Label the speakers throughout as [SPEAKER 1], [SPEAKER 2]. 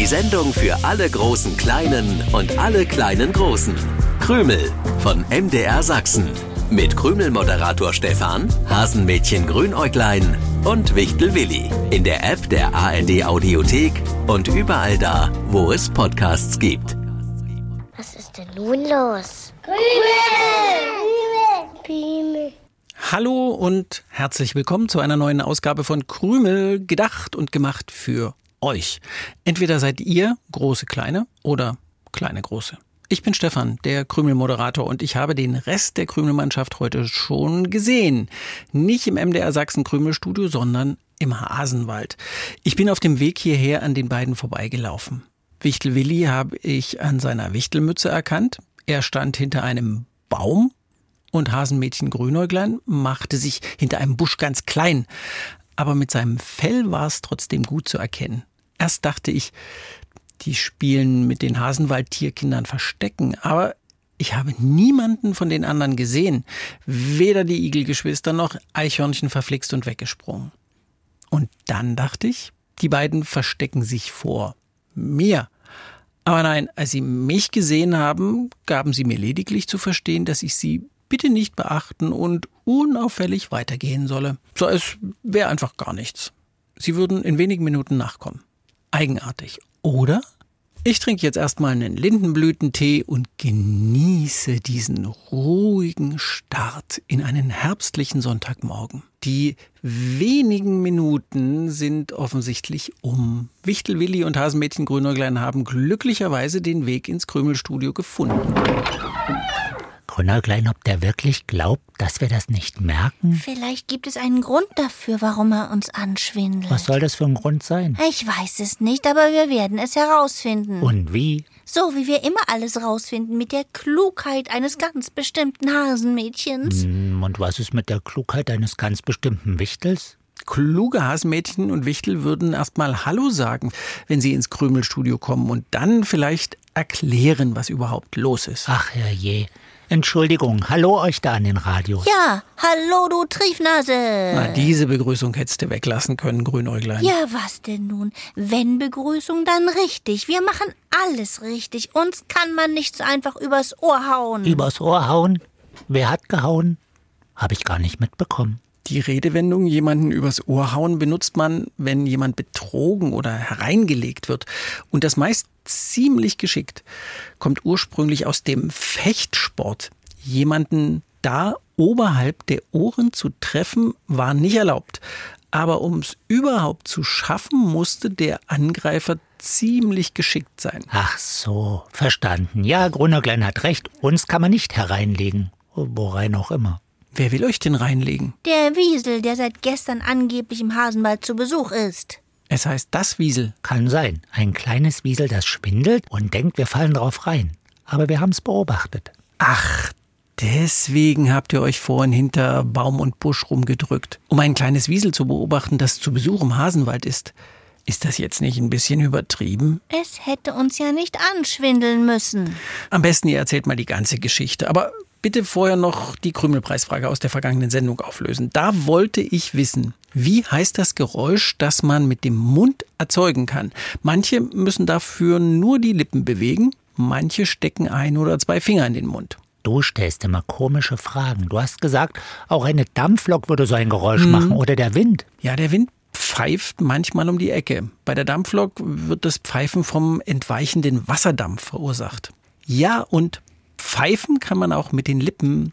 [SPEAKER 1] Die Sendung für alle großen Kleinen und alle kleinen Großen. Krümel von MDR Sachsen. Mit Krümel-Moderator Stefan, Hasenmädchen Grünäuglein und Wichtel Willi. In der App der ARD Audiothek und überall da, wo es Podcasts gibt.
[SPEAKER 2] Was ist denn nun los?
[SPEAKER 3] Krümel! Hallo und herzlich willkommen zu einer neuen Ausgabe von Krümel, gedacht und gemacht für euch. Entweder seid ihr große Kleine oder kleine Große. Ich bin Stefan, der Krümel-Moderator und ich habe den Rest der Krümelmannschaft heute schon gesehen. Nicht im MDR Sachsen Krümelstudio, sondern im Hasenwald. Ich bin auf dem Weg hierher an den beiden vorbeigelaufen. Wichtel Willi habe ich an seiner Wichtelmütze erkannt. Er stand hinter einem Baum und Hasenmädchen Grünäuglein machte sich hinter einem Busch ganz klein. Aber mit seinem Fell war es trotzdem gut zu erkennen. Erst dachte ich, die spielen mit den Hasenwaldtierkindern Verstecken, aber ich habe niemanden von den anderen gesehen. Weder die Igelgeschwister noch Eichhörnchen verflixt und weggesprungen. Und dann dachte ich, die beiden verstecken sich vor mir. Aber nein, als sie mich gesehen haben, gaben sie mir lediglich zu verstehen, dass ich sie bitte nicht beachten und unauffällig weitergehen solle. So als wäre einfach gar nichts. Sie würden in wenigen Minuten nachkommen. Eigenartig, oder? Ich trinke jetzt erstmal einen Lindenblütentee und genieße diesen ruhigen Start in einen herbstlichen Sonntagmorgen. Die wenigen Minuten sind offensichtlich um. Wichtel Willi und Hasenmädchen Grünäuglein haben glücklicherweise den Weg ins Krümelstudio gefunden.
[SPEAKER 4] Grünäuglein, ob der wirklich glaubt, dass wir das nicht merken?
[SPEAKER 2] Vielleicht gibt es einen Grund dafür, warum er uns anschwindelt.
[SPEAKER 4] Was soll das für ein Grund sein?
[SPEAKER 2] Ich weiß es nicht, aber wir werden es herausfinden.
[SPEAKER 4] Und wie?
[SPEAKER 2] So wie wir immer alles rausfinden mit der Klugheit eines ganz bestimmten Hasenmädchens.
[SPEAKER 4] Hm, und was ist mit der Klugheit eines ganz bestimmten Wichtels?
[SPEAKER 3] Kluge Hasenmädchen und Wichtel würden erstmal Hallo sagen, wenn sie ins Krümelstudio kommen und dann vielleicht erklären, was überhaupt los ist.
[SPEAKER 4] Ach herrje. Entschuldigung, hallo euch da an den Radio.
[SPEAKER 2] Ja, hallo du Triefnase.
[SPEAKER 3] Na, diese Begrüßung hättest du weglassen können, Grünäuglein.
[SPEAKER 2] Ja, was denn nun? Wenn Begrüßung, dann richtig. Wir machen alles richtig. Uns kann man nicht so einfach übers Ohr hauen.
[SPEAKER 4] Übers Ohr hauen? Wer hat gehauen? Hab ich gar nicht mitbekommen.
[SPEAKER 3] Die Redewendung jemanden übers Ohr hauen benutzt man, wenn jemand betrogen oder hereingelegt wird. Und das meist ziemlich geschickt. Kommt ursprünglich aus dem Fechtsport. Jemanden da oberhalb der Ohren zu treffen, war nicht erlaubt. Aber um es überhaupt zu schaffen, musste der Angreifer ziemlich geschickt sein.
[SPEAKER 4] Ach so, verstanden. Ja, Grunnerglein hat recht. Uns kann man nicht hereinlegen. Worein auch immer.
[SPEAKER 3] Wer will euch denn reinlegen?
[SPEAKER 2] Der Wiesel, der seit gestern angeblich im Hasenwald zu Besuch ist.
[SPEAKER 3] Es heißt das Wiesel.
[SPEAKER 4] Kann sein. Ein kleines Wiesel, das schwindelt und denkt, wir fallen drauf rein. Aber wir haben es beobachtet.
[SPEAKER 3] Ach, deswegen habt ihr euch vorhin hinter Baum und Busch rumgedrückt, um ein kleines Wiesel zu beobachten, das zu Besuch im Hasenwald ist. Ist das jetzt nicht ein bisschen übertrieben?
[SPEAKER 2] Es hätte uns ja nicht anschwindeln müssen.
[SPEAKER 3] Am besten ihr erzählt mal die ganze Geschichte. Aber bitte vorher noch die Krümelpreisfrage aus der vergangenen Sendung auflösen. Da wollte ich wissen, wie heißt das Geräusch, das man mit dem Mund erzeugen kann? Manche müssen dafür nur die Lippen bewegen, manche stecken ein oder zwei Finger in den Mund.
[SPEAKER 4] Du stellst immer komische Fragen. Du hast gesagt, auch eine Dampflok würde so ein Geräusch
[SPEAKER 3] Hm.
[SPEAKER 4] machen oder der Wind.
[SPEAKER 3] Ja, der Wind pfeift manchmal um die Ecke. Bei der Dampflok wird das Pfeifen vom entweichenden Wasserdampf verursacht. Ja, und pfeifen kann man auch mit den Lippen.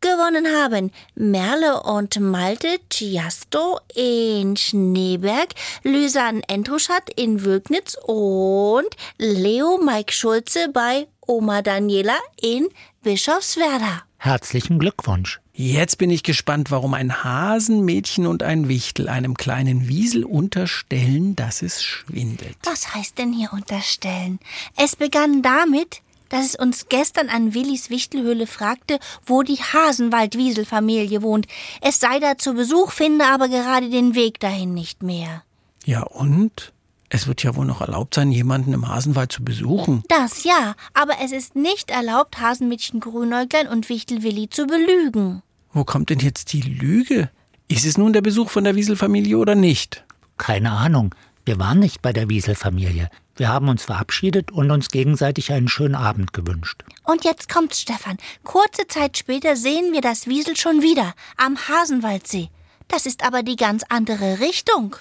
[SPEAKER 2] Gewonnen haben Merle und Malte Ciasto in Schneeberg, Lysan Entruschat in Wögnitz und Leo Mike Schulze bei Oma Daniela in Bischofswerda.
[SPEAKER 4] Herzlichen Glückwunsch.
[SPEAKER 3] Jetzt bin ich gespannt, warum ein Hasenmädchen und ein Wichtel einem kleinen Wiesel unterstellen, dass es schwindelt.
[SPEAKER 2] Was heißt denn hier unterstellen? Es begann damit, dass es uns gestern an Willis Wichtelhöhle fragte, wo die Hasenwald-Wiesel-Familie wohnt. Es sei da zu Besuch, finde aber gerade den Weg dahin nicht mehr.
[SPEAKER 3] Ja, und? Es wird ja wohl noch erlaubt sein, jemanden im Hasenwald zu besuchen.
[SPEAKER 2] Das ja, aber es ist nicht erlaubt, Hasenmädchen Grünäuglein und Wichtel Willi zu belügen.
[SPEAKER 3] Wo kommt denn jetzt die Lüge? Ist es nun der Besuch von der Wieselfamilie oder nicht?
[SPEAKER 4] Keine Ahnung. Wir waren nicht bei der Wieselfamilie. Wir haben uns verabschiedet und uns gegenseitig einen schönen Abend gewünscht.
[SPEAKER 2] Und jetzt kommt's, Stefan. Kurze Zeit später sehen wir das Wiesel schon wieder am Hasenwaldsee. Das ist aber die ganz andere Richtung.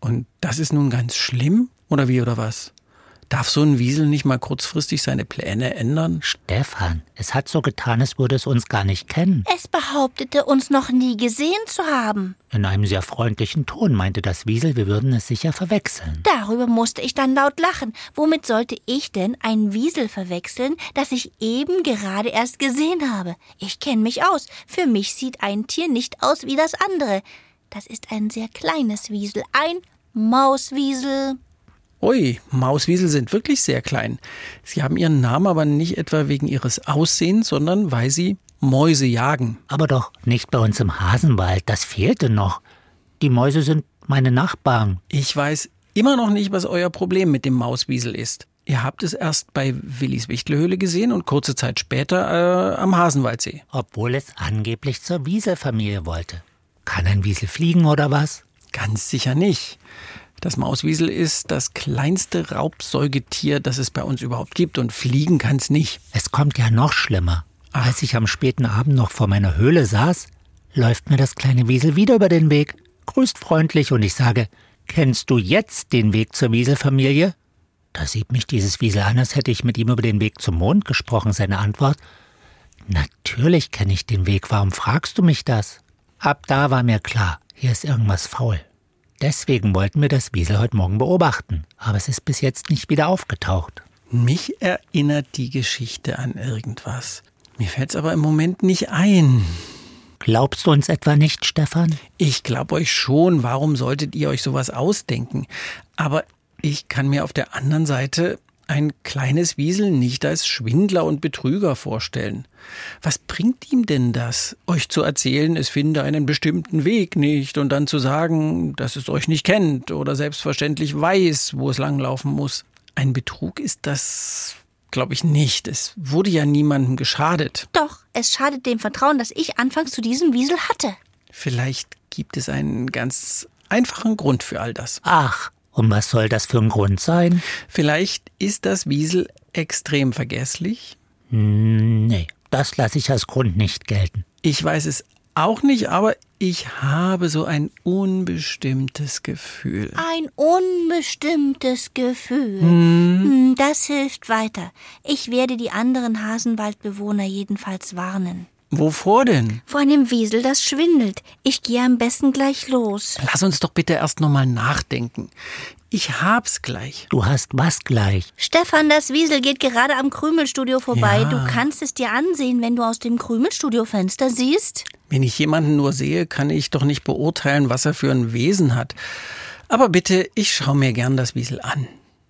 [SPEAKER 3] Und das ist nun ganz schlimm? Oder wie oder was? Darf so ein Wiesel nicht mal kurzfristig seine Pläne ändern?
[SPEAKER 4] Stefan, es hat so getan, es würde es uns gar nicht kennen.
[SPEAKER 2] Es behauptete, uns noch nie gesehen zu haben.
[SPEAKER 4] In einem sehr freundlichen Ton meinte das Wiesel, wir würden es sicher verwechseln.
[SPEAKER 2] Darüber musste ich dann laut lachen. Womit sollte ich denn ein Wiesel verwechseln, das ich eben gerade erst gesehen habe? Ich kenne mich aus. Für mich sieht ein Tier nicht aus wie das andere. Das ist ein sehr kleines Wiesel, ein Mauswiesel.
[SPEAKER 3] Ui, Mauswiesel sind wirklich sehr klein. Sie haben ihren Namen aber nicht etwa wegen ihres Aussehens, sondern weil sie Mäuse jagen.
[SPEAKER 4] Aber doch nicht bei uns im Hasenwald, das fehlte noch. Die Mäuse sind meine Nachbarn.
[SPEAKER 3] Ich weiß immer noch nicht, was euer Problem mit dem Mauswiesel ist. Ihr habt es erst bei Willis Wichtelhöhle gesehen und kurze Zeit später äh, am Hasenwaldsee.
[SPEAKER 4] Obwohl es angeblich zur Wieselfamilie wollte. Kann ein Wiesel fliegen oder was?
[SPEAKER 3] Ganz sicher nicht. Das Mauswiesel ist das kleinste Raubsäugetier, das es bei uns überhaupt gibt und fliegen kann es nicht.
[SPEAKER 4] Es kommt ja noch schlimmer. Als ich am späten Abend noch vor meiner Höhle saß, läuft mir das kleine Wiesel wieder über den Weg, grüßt freundlich und ich sage, kennst du jetzt den Weg zur Wieselfamilie? Da sieht mich dieses Wiesel an, als hätte ich mit ihm über den Weg zum Mond gesprochen. Seine Antwort, natürlich kenne ich den Weg, warum fragst du mich das? Ab da war mir klar, hier ist irgendwas faul. Deswegen wollten wir das Wiesel heute Morgen beobachten, aber es ist bis jetzt nicht wieder aufgetaucht.
[SPEAKER 3] Mich erinnert die Geschichte an irgendwas. Mir fällt's aber im Moment nicht ein.
[SPEAKER 4] Glaubst du uns etwa nicht, Stefan?
[SPEAKER 3] Ich glaub euch schon. Warum solltet ihr euch sowas ausdenken? Aber ich kann mir auf der anderen Seite ein kleines Wiesel nicht als Schwindler und Betrüger vorstellen. Was bringt ihm denn das, euch zu erzählen, es finde einen bestimmten Weg nicht und dann zu sagen, dass es euch nicht kennt oder selbstverständlich weiß, wo es langlaufen muss? Ein Betrug ist das, glaube ich, nicht. Es wurde ja niemandem geschadet.
[SPEAKER 2] Doch, es schadet dem Vertrauen, das ich anfangs zu diesem Wiesel hatte.
[SPEAKER 3] Vielleicht gibt es einen ganz einfachen Grund für all das.
[SPEAKER 4] Ach, und was soll das für ein Grund sein?
[SPEAKER 3] Vielleicht ist das Wiesel extrem vergesslich.
[SPEAKER 4] Hm, Nee, das lasse ich als Grund nicht gelten.
[SPEAKER 3] Ich weiß es auch nicht, aber ich habe so ein unbestimmtes Gefühl.
[SPEAKER 2] Ein unbestimmtes Gefühl. Hm, Das hilft weiter. Ich werde die anderen Hasenwaldbewohner jedenfalls warnen.
[SPEAKER 3] Wovor denn?
[SPEAKER 2] Vor einem Wiesel, das schwindelt. Ich gehe am besten gleich los.
[SPEAKER 3] Lass uns doch bitte erst nochmal nachdenken. Ich hab's gleich.
[SPEAKER 4] Du hast was gleich.
[SPEAKER 2] Stefan, das Wiesel geht gerade am Krümelstudio vorbei.
[SPEAKER 3] Ja.
[SPEAKER 2] Du kannst es dir ansehen, wenn du aus dem Krümelstudio-Fenster siehst.
[SPEAKER 3] Wenn ich jemanden nur sehe, kann ich doch nicht beurteilen, was er für ein Wesen hat. Aber bitte, ich schaue mir gern das Wiesel an.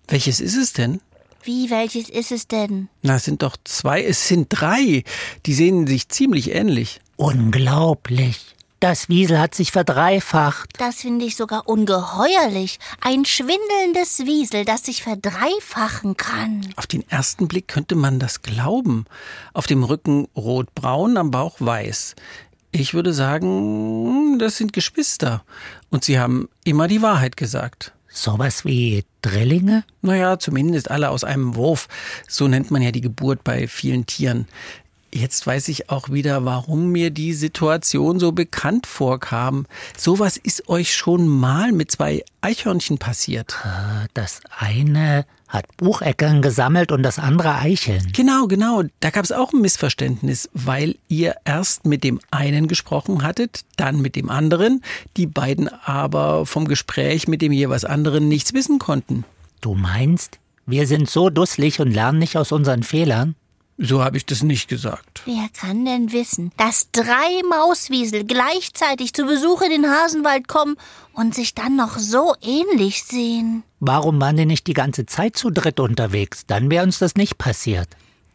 [SPEAKER 3] Welches ist es denn?
[SPEAKER 2] Wie, welches ist es denn?
[SPEAKER 3] Na, es sind doch zwei, es sind drei. Die sehen sich ziemlich ähnlich.
[SPEAKER 4] Unglaublich. Das Wiesel hat sich verdreifacht.
[SPEAKER 2] Das finde ich sogar ungeheuerlich. Ein schwindelndes Wiesel, das sich verdreifachen kann.
[SPEAKER 3] Auf den ersten Blick könnte man das glauben. Auf dem Rücken rot-braun, am Bauch weiß. Ich würde sagen, das sind Geschwister. Und sie haben immer die Wahrheit gesagt.
[SPEAKER 4] Sowas wie Drillinge?
[SPEAKER 3] Naja, zumindest alle aus einem Wurf. So nennt man ja die Geburt bei vielen Tieren. Jetzt weiß ich auch wieder, warum mir die Situation so bekannt vorkam. Sowas ist euch schon mal mit zwei Eichhörnchen passiert.
[SPEAKER 4] Äh, Das eine hat Bucheckern gesammelt und das andere Eicheln.
[SPEAKER 3] Genau, genau. Da gab es auch ein Missverständnis, weil ihr erst mit dem einen gesprochen hattet, dann mit dem anderen, die beiden aber vom Gespräch mit dem jeweils anderen nichts wissen konnten.
[SPEAKER 4] Du meinst, wir sind so dusselig und lernen nicht aus unseren Fehlern?
[SPEAKER 3] So habe ich das nicht gesagt.
[SPEAKER 2] Wer kann denn wissen, dass drei Mauswiesel gleichzeitig zu Besuch in den Hasenwald kommen und sich dann noch so ähnlich sehen?
[SPEAKER 4] Warum waren die nicht die ganze Zeit zu dritt unterwegs? Dann wäre uns das nicht passiert.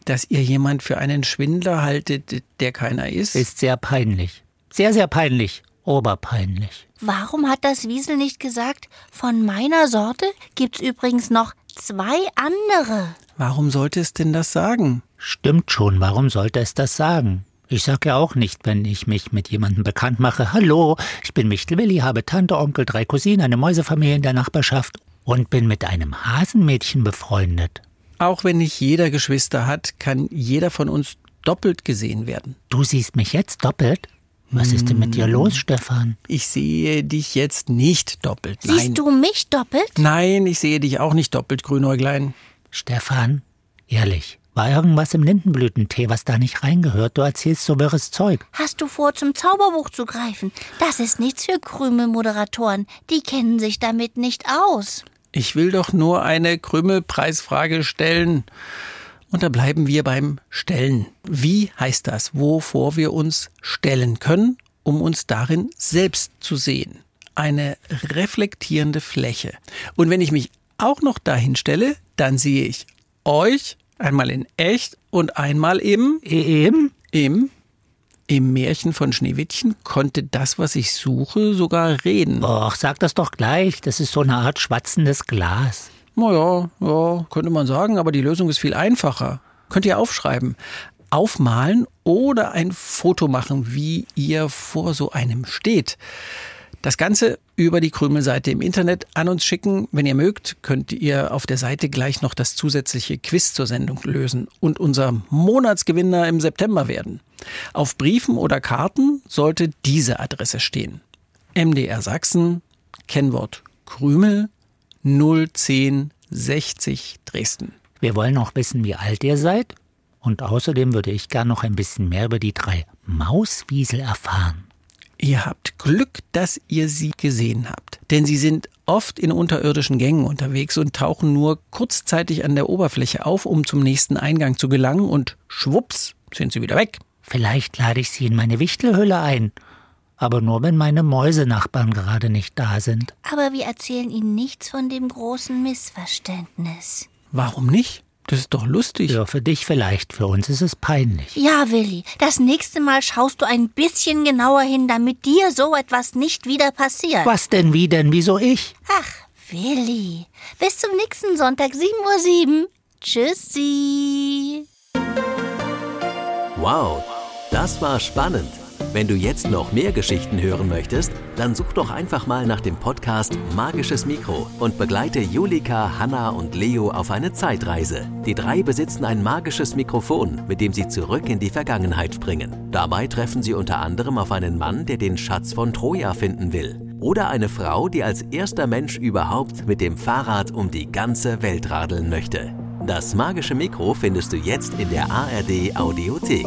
[SPEAKER 3] Dass ihr jemand für einen Schwindler haltet, der keiner ist?
[SPEAKER 4] Ist sehr peinlich. Sehr, sehr peinlich. Oberpeinlich.
[SPEAKER 2] Warum hat das Wiesel nicht gesagt, von meiner Sorte gibt's übrigens noch zwei andere?
[SPEAKER 3] Warum sollte es denn das sagen?
[SPEAKER 4] Stimmt schon, warum sollte es das sagen? Ich sag ja auch nicht, wenn ich mich mit jemandem bekannt mache, hallo, ich bin Michtel Willi, habe Tante, Onkel, drei Cousinen, eine Mäusefamilie in der Nachbarschaft und bin mit einem Hasenmädchen befreundet.
[SPEAKER 3] Auch wenn nicht jeder Geschwister hat, kann jeder von uns doppelt gesehen werden.
[SPEAKER 4] Du siehst mich jetzt doppelt? Was ist denn mit dir los, Stefan?
[SPEAKER 3] Ich sehe dich jetzt nicht doppelt.
[SPEAKER 2] Siehst
[SPEAKER 3] Nein.
[SPEAKER 2] du mich doppelt?
[SPEAKER 3] Nein, ich sehe dich auch nicht doppelt, Grünäuglein.
[SPEAKER 4] Stefan, ehrlich, war irgendwas im Lindenblütentee, was da nicht reingehört? Du erzählst so wirres Zeug.
[SPEAKER 2] Hast du vor, zum Zauberbuch zu greifen? Das ist nichts für Krümelmoderatoren. Die kennen sich damit nicht aus.
[SPEAKER 3] Ich will doch nur eine Krümelpreisfrage stellen. Und da bleiben wir beim Stellen. Wie heißt das, wovor wir uns stellen können, um uns darin selbst zu sehen? Eine reflektierende Fläche. Und wenn ich mich auch noch dahin stelle, dann sehe ich euch einmal in echt und einmal im,
[SPEAKER 4] Eben?
[SPEAKER 3] im, im Märchen von Schneewittchen konnte das, was ich suche, sogar reden.
[SPEAKER 4] Och, sag das doch gleich. Das ist so eine Art schwatzendes Glas.
[SPEAKER 3] Naja, ja, könnte man sagen, aber die Lösung ist viel einfacher. Könnt ihr aufschreiben, aufmalen oder ein Foto machen, wie ihr vor so einem steht. Das Ganze über die Krümelseite im Internet an uns schicken. Wenn ihr mögt, könnt ihr auf der Seite gleich noch das zusätzliche Quiz zur Sendung lösen und unser Monatsgewinner im September werden. Auf Briefen oder Karten sollte diese Adresse stehen. MDR Sachsen, Kennwort Krümel, 01060 Dresden.
[SPEAKER 4] Wir wollen auch wissen, wie alt ihr seid. Und außerdem würde ich gern noch ein bisschen mehr über die drei Mauswiesel erfahren.
[SPEAKER 3] Ihr habt Glück, dass ihr sie gesehen habt. Denn sie sind oft in unterirdischen Gängen unterwegs und tauchen nur kurzzeitig an der Oberfläche auf, um zum nächsten Eingang zu gelangen und schwupps sind sie wieder weg.
[SPEAKER 4] Vielleicht lade ich sie in meine Wichtelhülle ein. Aber nur, wenn meine Mäusenachbarn gerade nicht da sind.
[SPEAKER 2] Aber wir erzählen Ihnen nichts von dem großen Missverständnis.
[SPEAKER 3] Warum nicht? Das ist doch lustig.
[SPEAKER 4] Ja, für dich vielleicht, für uns ist es peinlich.
[SPEAKER 2] Ja, Willi, das nächste Mal schaust du ein bisschen genauer hin, damit dir so etwas nicht wieder passiert.
[SPEAKER 4] Was denn, wie denn, wieso ich?
[SPEAKER 2] Ach, Willi. Bis zum nächsten Sonntag, 7.07 Uhr. Tschüssi.
[SPEAKER 1] Wow, das war spannend. Wenn du jetzt noch mehr Geschichten hören möchtest, dann such doch einfach mal nach dem Podcast Magisches Mikro und begleite Julika, Hanna und Leo auf eine Zeitreise. Die drei besitzen ein magisches Mikrofon, mit dem sie zurück in die Vergangenheit springen. Dabei treffen sie unter anderem auf einen Mann, der den Schatz von Troja finden will. Oder eine Frau, die als erster Mensch überhaupt mit dem Fahrrad um die ganze Welt radeln möchte. Das magische Mikro findest du jetzt in der ARD Audiothek.